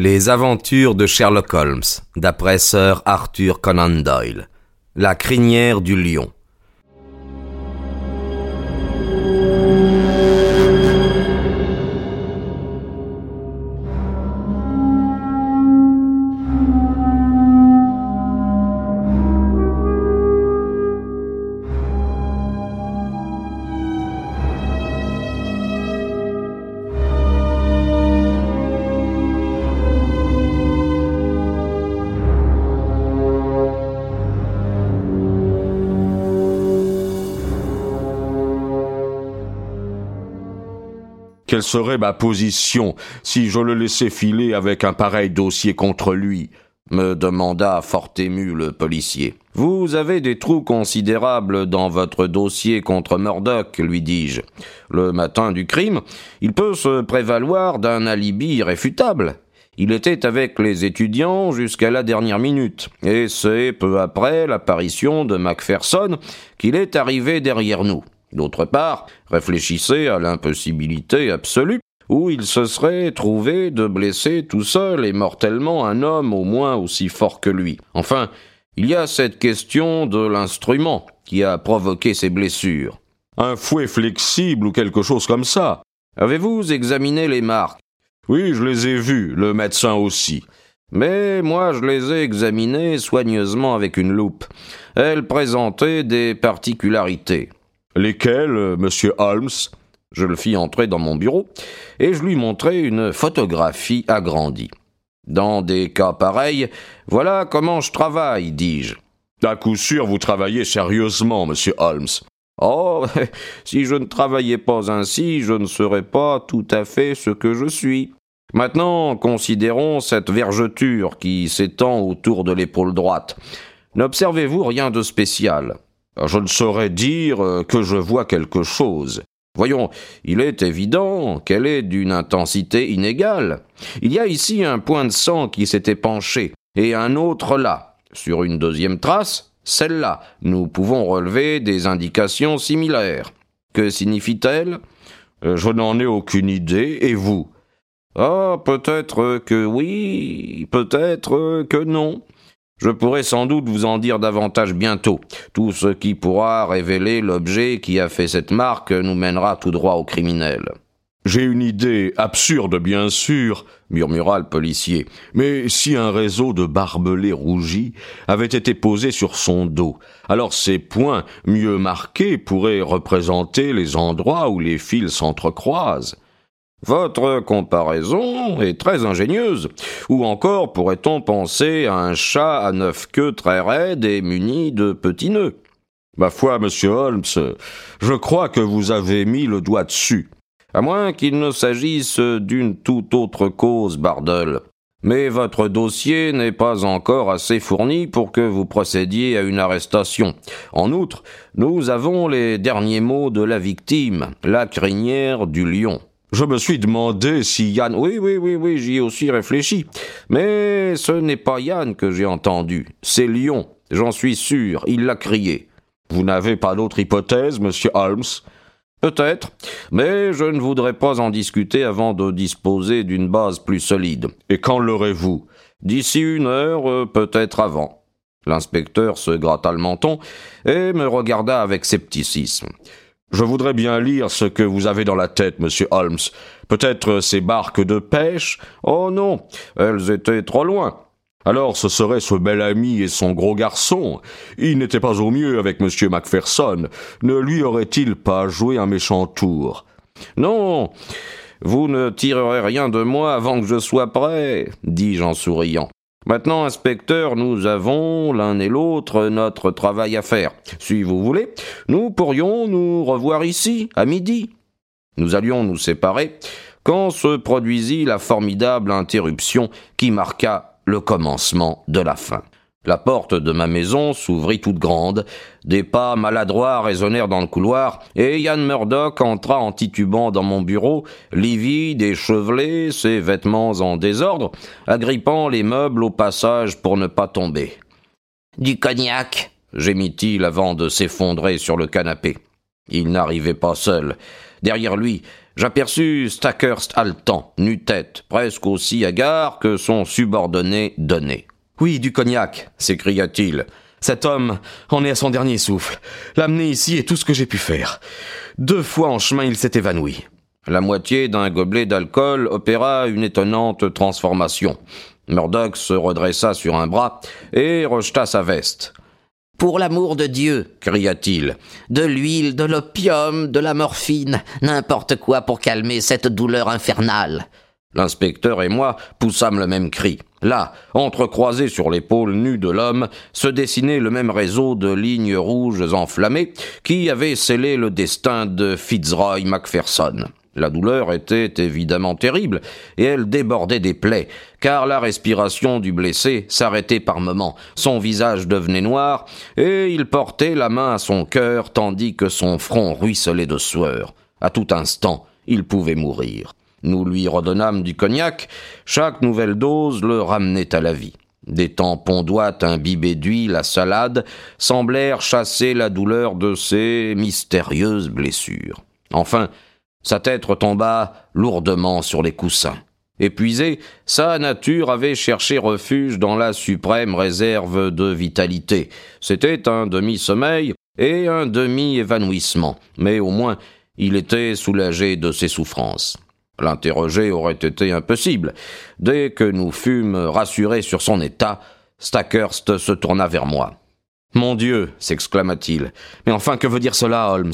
Les aventures de Sherlock Holmes, d'après Sir Arthur Conan Doyle. La crinière du lion. Quelle serait ma position si je le laissais filer avec un pareil dossier contre lui me demanda fort ému le policier. Vous avez des trous considérables dans votre dossier contre Murdoch, lui dis-je. Le matin du crime, il peut se prévaloir d'un alibi irréfutable. Il était avec les étudiants jusqu'à la dernière minute, et c'est peu après l'apparition de Macpherson qu'il est arrivé derrière nous. D'autre part, réfléchissez à l'impossibilité absolue où il se serait trouvé de blesser tout seul et mortellement un homme au moins aussi fort que lui. Enfin, il y a cette question de l'instrument qui a provoqué ces blessures. Un fouet flexible ou quelque chose comme ça. Avez-vous examiné les marques? Oui, je les ai vues, le médecin aussi. Mais moi je les ai examinées soigneusement avec une loupe. Elles présentaient des particularités. Lesquels, euh, monsieur Holmes? Je le fis entrer dans mon bureau et je lui montrai une photographie agrandie. Dans des cas pareils, voilà comment je travaille, dis-je. À coup sûr, vous travaillez sérieusement, monsieur Holmes. Oh, si je ne travaillais pas ainsi, je ne serais pas tout à fait ce que je suis. Maintenant, considérons cette vergeture qui s'étend autour de l'épaule droite. N'observez-vous rien de spécial? Je ne saurais dire euh, que je vois quelque chose. Voyons, il est évident qu'elle est d'une intensité inégale. Il y a ici un point de sang qui s'était penché, et un autre là. Sur une deuxième trace, celle-là, nous pouvons relever des indications similaires. Que signifie-t-elle? Euh, Je n'en ai aucune idée, et vous? Ah, peut-être que oui, peut-être que non. Je pourrai sans doute vous en dire davantage bientôt. Tout ce qui pourra révéler l'objet qui a fait cette marque nous mènera tout droit au criminel. J'ai une idée absurde, bien sûr, murmura le policier. Mais si un réseau de barbelés rougis avait été posé sur son dos, alors ces points mieux marqués pourraient représenter les endroits où les fils s'entrecroisent. Votre comparaison est très ingénieuse. Ou encore pourrait-on penser à un chat à neuf queues très raide et muni de petits nœuds? Ma foi, monsieur Holmes, je crois que vous avez mis le doigt dessus. À moins qu'il ne s'agisse d'une toute autre cause, Bardel. Mais votre dossier n'est pas encore assez fourni pour que vous procédiez à une arrestation. En outre, nous avons les derniers mots de la victime, la crinière du lion. Je me suis demandé si Yann. Oui, oui, oui, oui, j'y ai aussi réfléchi. Mais ce n'est pas Yann que j'ai entendu, c'est Lion. J'en suis sûr, il l'a crié. Vous n'avez pas d'autre hypothèse, monsieur Holmes? Peut-être, mais je ne voudrais pas en discuter avant de disposer d'une base plus solide. Et quand l'aurez-vous? D'ici une heure, euh, peut-être avant. L'inspecteur se gratta le menton et me regarda avec scepticisme. Je voudrais bien lire ce que vous avez dans la tête, monsieur Holmes. Peut-être ces barques de pêche? Oh non, elles étaient trop loin. Alors ce serait ce bel ami et son gros garçon. Il n'était pas au mieux avec monsieur Macpherson. Ne lui aurait-il pas joué un méchant tour? Non. Vous ne tirerez rien de moi avant que je sois prêt, dis-je en souriant. Maintenant, inspecteur, nous avons l'un et l'autre notre travail à faire. Si vous voulez, nous pourrions nous revoir ici, à midi. Nous allions nous séparer quand se produisit la formidable interruption qui marqua le commencement de la fin. La porte de ma maison s'ouvrit toute grande, des pas maladroits résonnèrent dans le couloir, et Yann Murdoch entra en titubant dans mon bureau, livide, échevelé, ses vêtements en désordre, agrippant les meubles au passage pour ne pas tomber. Du cognac gémit-il avant de s'effondrer sur le canapé. Il n'arrivait pas seul. Derrière lui, j'aperçus Stackhurst haletant, nu-tête, presque aussi hagard que son subordonné donné. Oui, du cognac, s'écria-t-il. Cet homme en est à son dernier souffle. L'amener ici est tout ce que j'ai pu faire. Deux fois en chemin, il s'est évanoui. La moitié d'un gobelet d'alcool opéra une étonnante transformation. Murdoch se redressa sur un bras et rejeta sa veste. Pour l'amour de Dieu, cria-t-il, de l'huile, de l'opium, de la morphine, n'importe quoi pour calmer cette douleur infernale. L'inspecteur et moi poussâmes le même cri. Là, entrecroisé sur l'épaule nue de l'homme, se dessinait le même réseau de lignes rouges enflammées qui avait scellé le destin de Fitzroy Macpherson. La douleur était évidemment terrible, et elle débordait des plaies, car la respiration du blessé s'arrêtait par moments, son visage devenait noir, et il portait la main à son cœur tandis que son front ruisselait de sueur. À tout instant, il pouvait mourir. Nous lui redonnâmes du cognac, chaque nouvelle dose le ramenait à la vie. Des tampons doigts imbibés d'huile à salade semblèrent chasser la douleur de ses mystérieuses blessures. Enfin, sa tête retomba lourdement sur les coussins. Épuisé, sa nature avait cherché refuge dans la suprême réserve de vitalité. C'était un demi-sommeil et un demi-évanouissement, mais au moins il était soulagé de ses souffrances. L'interroger aurait été impossible. Dès que nous fûmes rassurés sur son état, Stackhurst se tourna vers moi. Mon Dieu s'exclama-t-il. Mais enfin, que veut dire cela, Holmes?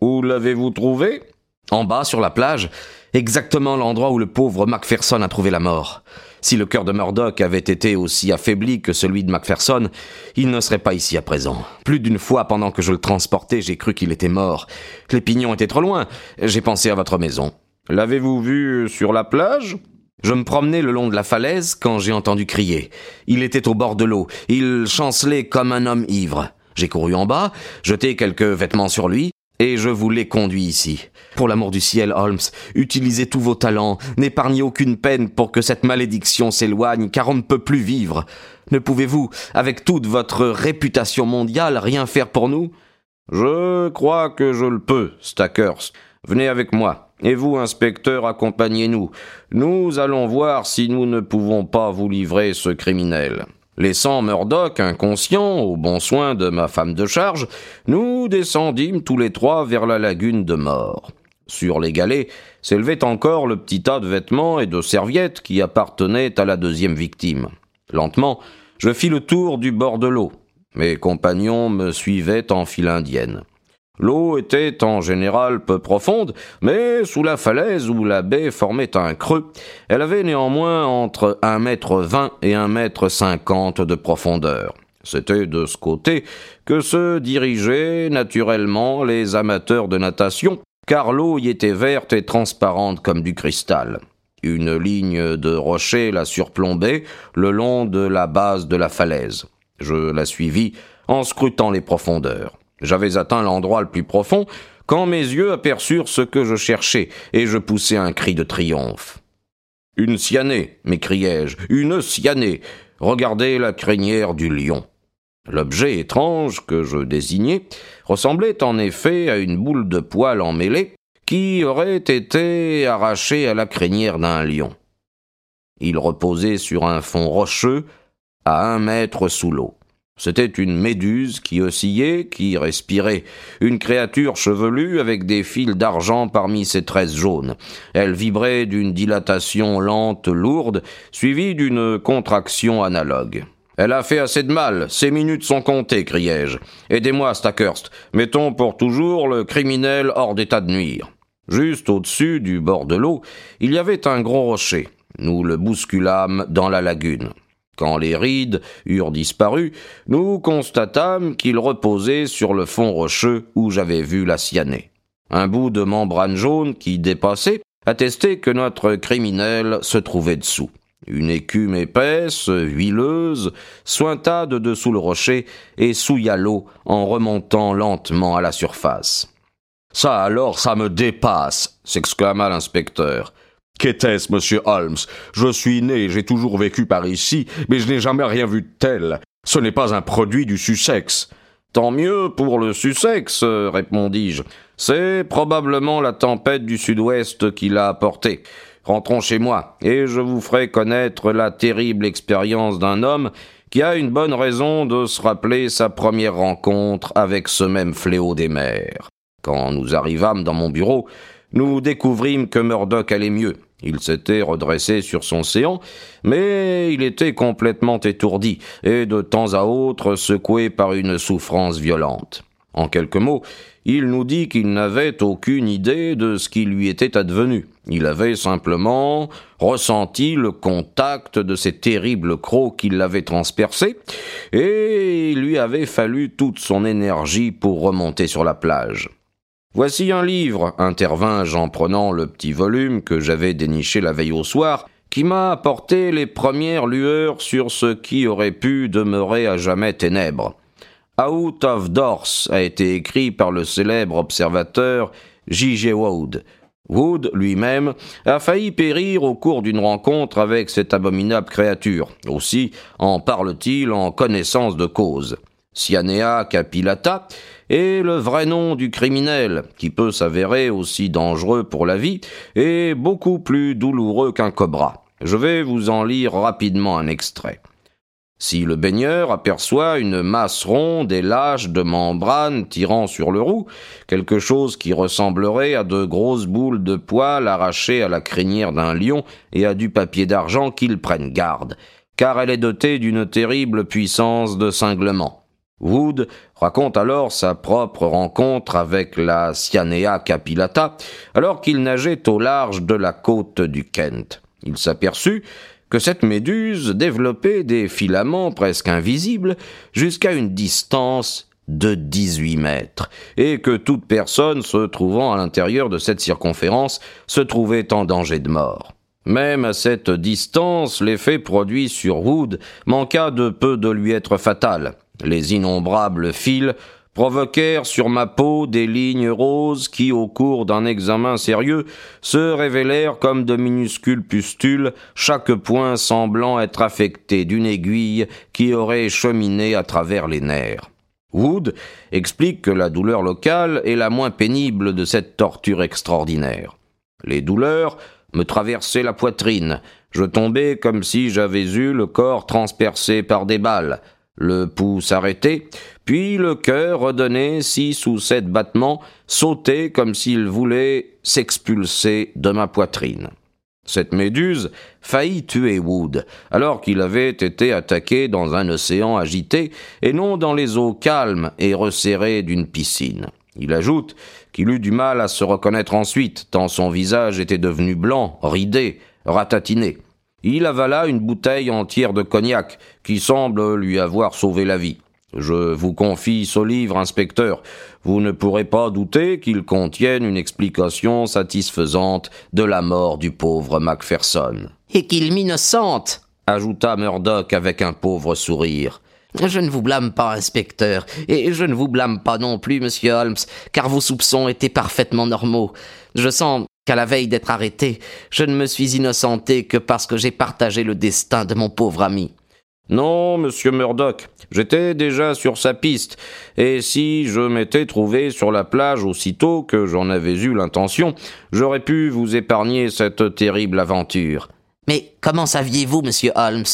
Où l'avez-vous trouvé? En bas, sur la plage, exactement l'endroit où le pauvre Macpherson a trouvé la mort. Si le cœur de Murdoch avait été aussi affaibli que celui de Macpherson, il ne serait pas ici à présent. Plus d'une fois pendant que je le transportais, j'ai cru qu'il était mort. Les pignons étaient trop loin. J'ai pensé à votre maison. L'avez-vous vu sur la plage? Je me promenais le long de la falaise quand j'ai entendu crier. Il était au bord de l'eau. Il chancelait comme un homme ivre. J'ai couru en bas, jeté quelques vêtements sur lui, et je vous l'ai conduit ici. Pour l'amour du ciel, Holmes, utilisez tous vos talents, n'épargnez aucune peine pour que cette malédiction s'éloigne, car on ne peut plus vivre. Ne pouvez-vous, avec toute votre réputation mondiale, rien faire pour nous? Je crois que je le peux, Stackers. Venez avec moi. Et vous, inspecteur, accompagnez-nous. Nous allons voir si nous ne pouvons pas vous livrer ce criminel. Laissant Murdoch inconscient, au bon soin de ma femme de charge, nous descendîmes tous les trois vers la lagune de mort. Sur les galets s'élevait encore le petit tas de vêtements et de serviettes qui appartenaient à la deuxième victime. Lentement, je fis le tour du bord de l'eau. Mes compagnons me suivaient en file indienne. L'eau était en général peu profonde, mais sous la falaise où la baie formait un creux, elle avait néanmoins entre un mètre vingt et un mètre cinquante de profondeur. C'était de ce côté que se dirigeaient naturellement les amateurs de natation, car l'eau y était verte et transparente comme du cristal. Une ligne de rochers la surplombait le long de la base de la falaise. Je la suivis en scrutant les profondeurs. J'avais atteint l'endroit le plus profond quand mes yeux aperçurent ce que je cherchais, et je poussai un cri de triomphe. Une cyanée, m'écriai-je, une cyanée. Regardez la crinière du lion. L'objet étrange que je désignais ressemblait en effet à une boule de poil emmêlée qui aurait été arrachée à la crinière d'un lion. Il reposait sur un fond rocheux à un mètre sous l'eau. C'était une méduse qui oscillait, qui respirait, une créature chevelue avec des fils d'argent parmi ses tresses jaunes. Elle vibrait d'une dilatation lente, lourde, suivie d'une contraction analogue. Elle a fait assez de mal, ses minutes sont comptées, criai-je. Aidez-moi, Stackhurst. Mettons pour toujours le criminel hors d'état de nuire. Juste au-dessus du bord de l'eau, il y avait un gros rocher. Nous le bousculâmes dans la lagune. Quand les rides eurent disparu, nous constatâmes qu'il reposait sur le fond rocheux où j'avais vu la cyanée. Un bout de membrane jaune qui dépassait attestait que notre criminel se trouvait dessous. Une écume épaisse, huileuse, sointa de dessous le rocher et souilla l'eau en remontant lentement à la surface. Ça alors, ça me dépasse, s'exclama l'inspecteur. Qu'était-ce, monsieur Holmes? Je suis né, j'ai toujours vécu par ici, mais je n'ai jamais rien vu de tel. Ce n'est pas un produit du Sussex. Tant mieux pour le Sussex, répondis-je. C'est probablement la tempête du sud-ouest qui l'a apporté. Rentrons chez moi, et je vous ferai connaître la terrible expérience d'un homme qui a une bonne raison de se rappeler sa première rencontre avec ce même fléau des mers. Quand nous arrivâmes dans mon bureau, nous découvrîmes que Murdoch allait mieux. Il s'était redressé sur son séant, mais il était complètement étourdi et de temps à autre secoué par une souffrance violente. En quelques mots, il nous dit qu'il n'avait aucune idée de ce qui lui était advenu. Il avait simplement ressenti le contact de ces terribles crocs qui l'avaient transpercé, et il lui avait fallu toute son énergie pour remonter sur la plage. Voici un livre, intervins-je en prenant le petit volume que j'avais déniché la veille au soir, qui m'a apporté les premières lueurs sur ce qui aurait pu demeurer à jamais ténèbres. Out of Doors a été écrit par le célèbre observateur J.G. Wood. Wood lui-même a failli périr au cours d'une rencontre avec cette abominable créature. Aussi en parle-t-il en connaissance de cause. Cyanea capillata est le vrai nom du criminel, qui peut s'avérer aussi dangereux pour la vie et beaucoup plus douloureux qu'un cobra. Je vais vous en lire rapidement un extrait. Si le baigneur aperçoit une masse ronde et lâche de membrane tirant sur le roux, quelque chose qui ressemblerait à de grosses boules de poils arrachées à la crinière d'un lion et à du papier d'argent, qu'il prenne garde, car elle est dotée d'une terrible puissance de cinglement. Wood raconte alors sa propre rencontre avec la Cyanea capillata, alors qu'il nageait au large de la côte du Kent. Il s'aperçut que cette méduse développait des filaments presque invisibles jusqu'à une distance de 18 mètres, et que toute personne se trouvant à l'intérieur de cette circonférence se trouvait en danger de mort. Même à cette distance, l'effet produit sur Wood manqua de peu de lui être fatal. Les innombrables fils provoquèrent sur ma peau des lignes roses qui, au cours d'un examen sérieux, se révélèrent comme de minuscules pustules, chaque point semblant être affecté d'une aiguille qui aurait cheminé à travers les nerfs. Wood explique que la douleur locale est la moins pénible de cette torture extraordinaire. Les douleurs me traversaient la poitrine, je tombais comme si j'avais eu le corps transpercé par des balles, le pouce arrêté, puis le cœur redonnait six ou sept battements, sautait comme s'il voulait s'expulser de ma poitrine. Cette méduse faillit tuer Wood, alors qu'il avait été attaqué dans un océan agité, et non dans les eaux calmes et resserrées d'une piscine. Il ajoute qu'il eut du mal à se reconnaître ensuite, tant son visage était devenu blanc, ridé, ratatiné il avala une bouteille entière de cognac, qui semble lui avoir sauvé la vie. Je vous confie ce livre, inspecteur. Vous ne pourrez pas douter qu'il contienne une explication satisfaisante de la mort du pauvre Macpherson. Et qu'il m'innocente, ajouta Murdoch avec un pauvre sourire. Je ne vous blâme pas, inspecteur, et je ne vous blâme pas non plus, monsieur Holmes, car vos soupçons étaient parfaitement normaux. Je sens qu'à la veille d'être arrêté, je ne me suis innocenté que parce que j'ai partagé le destin de mon pauvre ami. Non, monsieur Murdoch, j'étais déjà sur sa piste, et si je m'étais trouvé sur la plage aussitôt que j'en avais eu l'intention, j'aurais pu vous épargner cette terrible aventure. Mais comment saviez-vous, monsieur Holmes?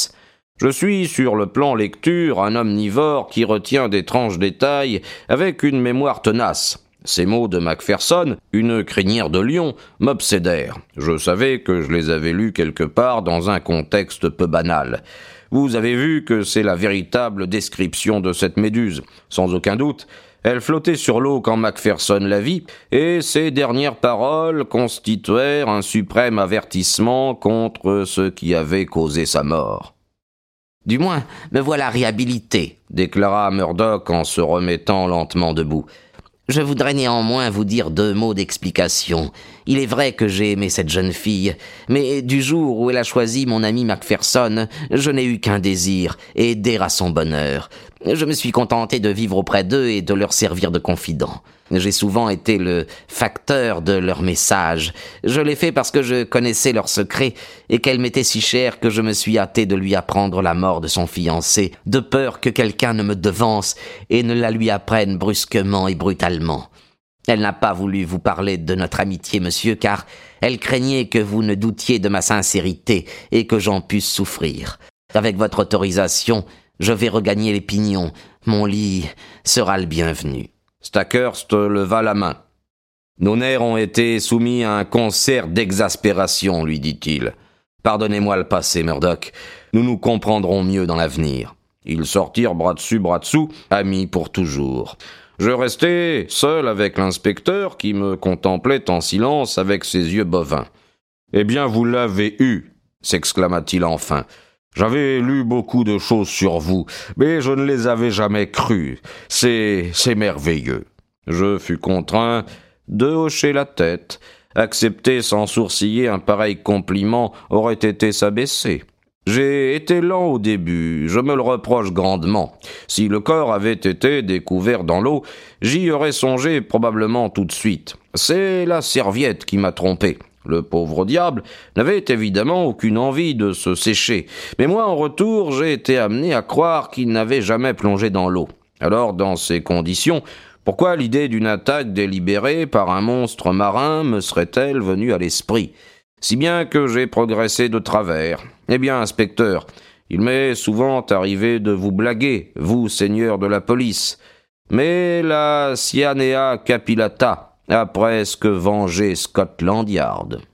Je suis, sur le plan lecture, un omnivore qui retient d'étranges détails avec une mémoire tenace. Ces mots de Macpherson, une crinière de lion, m'obsédèrent. Je savais que je les avais lus quelque part dans un contexte peu banal. Vous avez vu que c'est la véritable description de cette méduse. Sans aucun doute, elle flottait sur l'eau quand Macpherson la vit, et ses dernières paroles constituèrent un suprême avertissement contre ce qui avait causé sa mort. Du moins, me voilà réhabilité, déclara Murdoch en se remettant lentement debout. Je voudrais néanmoins vous dire deux mots d'explication. Il est vrai que j'ai aimé cette jeune fille, mais du jour où elle a choisi mon ami Macpherson, je n'ai eu qu'un désir, aider à son bonheur. Je me suis contenté de vivre auprès d'eux et de leur servir de confident. J'ai souvent été le facteur de leurs messages. Je l'ai fait parce que je connaissais leurs secrets et qu'elle m'était si chère que je me suis hâté de lui apprendre la mort de son fiancé, de peur que quelqu'un ne me devance et ne la lui apprenne brusquement et brutalement. Elle n'a pas voulu vous parler de notre amitié, monsieur, car elle craignait que vous ne doutiez de ma sincérité et que j'en puisse souffrir. Avec votre autorisation, je vais regagner les pignons. Mon lit sera le bienvenu. Stackhurst leva la main. Nos nerfs ont été soumis à un concert d'exaspération, lui dit-il. Pardonnez-moi le passé, Murdoch. Nous nous comprendrons mieux dans l'avenir. Ils sortirent bras dessus, bras dessous, amis pour toujours. Je restai seul avec l'inspecteur qui me contemplait en silence avec ses yeux bovins. Eh bien, vous l'avez eu, s'exclama-t-il enfin. J'avais lu beaucoup de choses sur vous, mais je ne les avais jamais crues. C'est, c'est merveilleux. Je fus contraint de hocher la tête. Accepter sans sourciller un pareil compliment aurait été s'abaisser. J'ai été lent au début, je me le reproche grandement. Si le corps avait été découvert dans l'eau, j'y aurais songé probablement tout de suite. C'est la serviette qui m'a trompé. Le pauvre diable n'avait évidemment aucune envie de se sécher, mais moi en retour j'ai été amené à croire qu'il n'avait jamais plongé dans l'eau. Alors dans ces conditions, pourquoi l'idée d'une attaque délibérée par un monstre marin me serait-elle venue à l'esprit? Si bien que j'ai progressé de travers. Eh bien, inspecteur, il m'est souvent arrivé de vous blaguer, vous, seigneur de la police. Mais la Cyanea capillata a presque vengé Scotland Yard.